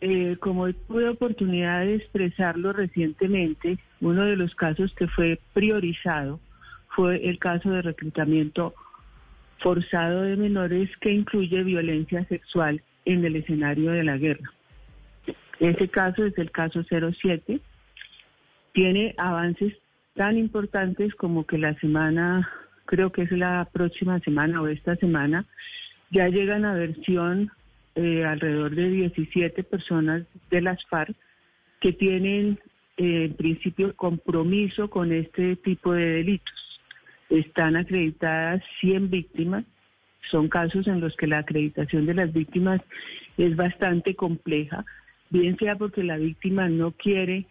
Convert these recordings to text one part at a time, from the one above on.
Eh, como tuve oportunidad de expresarlo recientemente, uno de los casos que fue priorizado fue el caso de reclutamiento forzado de menores que incluye violencia sexual en el escenario de la guerra. Ese caso es el caso 07. Tiene avances tan importantes como que la semana, creo que es la próxima semana o esta semana, ya llegan a versión eh, alrededor de 17 personas de las FARC que tienen eh, en principio compromiso con este tipo de delitos. Están acreditadas 100 víctimas. Son casos en los que la acreditación de las víctimas es bastante compleja, bien sea porque la víctima no quiere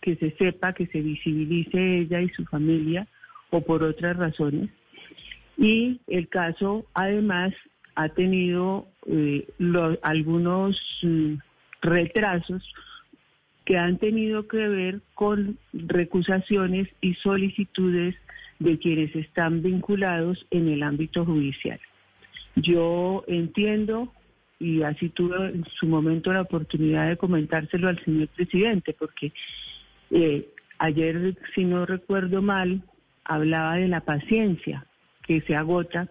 que se sepa, que se visibilice ella y su familia, o por otras razones. Y el caso, además, ha tenido eh, algunos mm, retrasos que han tenido que ver con recusaciones y solicitudes de quienes están vinculados en el ámbito judicial. Yo entiendo, y así tuve en su momento la oportunidad de comentárselo al señor presidente, porque eh, ayer, si no recuerdo mal, hablaba de la paciencia que se agota,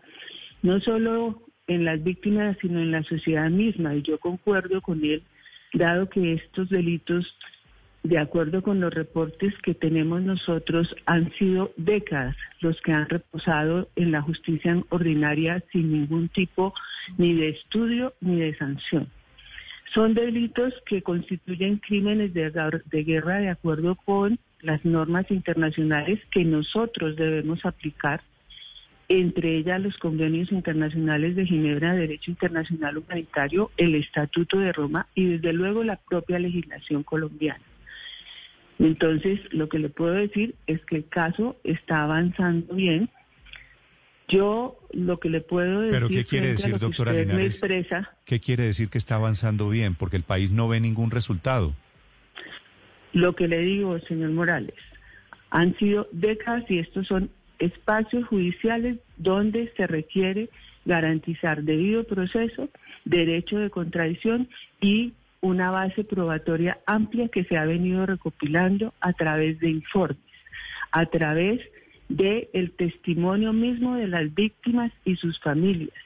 no solo en las víctimas, sino en la sociedad misma, y yo concuerdo con él dado que estos delitos, de acuerdo con los reportes que tenemos nosotros, han sido décadas los que han reposado en la justicia ordinaria sin ningún tipo ni de estudio ni de sanción. Son delitos que constituyen crímenes de, de guerra de acuerdo con las normas internacionales que nosotros debemos aplicar entre ellas los convenios internacionales de Ginebra de Derecho Internacional Humanitario, el Estatuto de Roma y desde luego la propia legislación colombiana. Entonces, lo que le puedo decir es que el caso está avanzando bien. Yo lo que le puedo decir... ¿Pero qué quiere decir, doctora Linares? ¿Qué quiere decir que está avanzando bien? Porque el país no ve ningún resultado. Lo que le digo, señor Morales, han sido décadas y estos son espacios judiciales donde se requiere garantizar debido proceso, derecho de contradicción y una base probatoria amplia que se ha venido recopilando a través de informes, a través del el testimonio mismo de las víctimas y sus familias,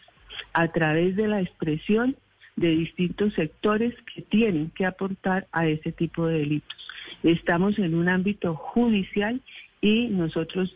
a través de la expresión de distintos sectores que tienen que aportar a ese tipo de delitos. Estamos en un ámbito judicial y nosotros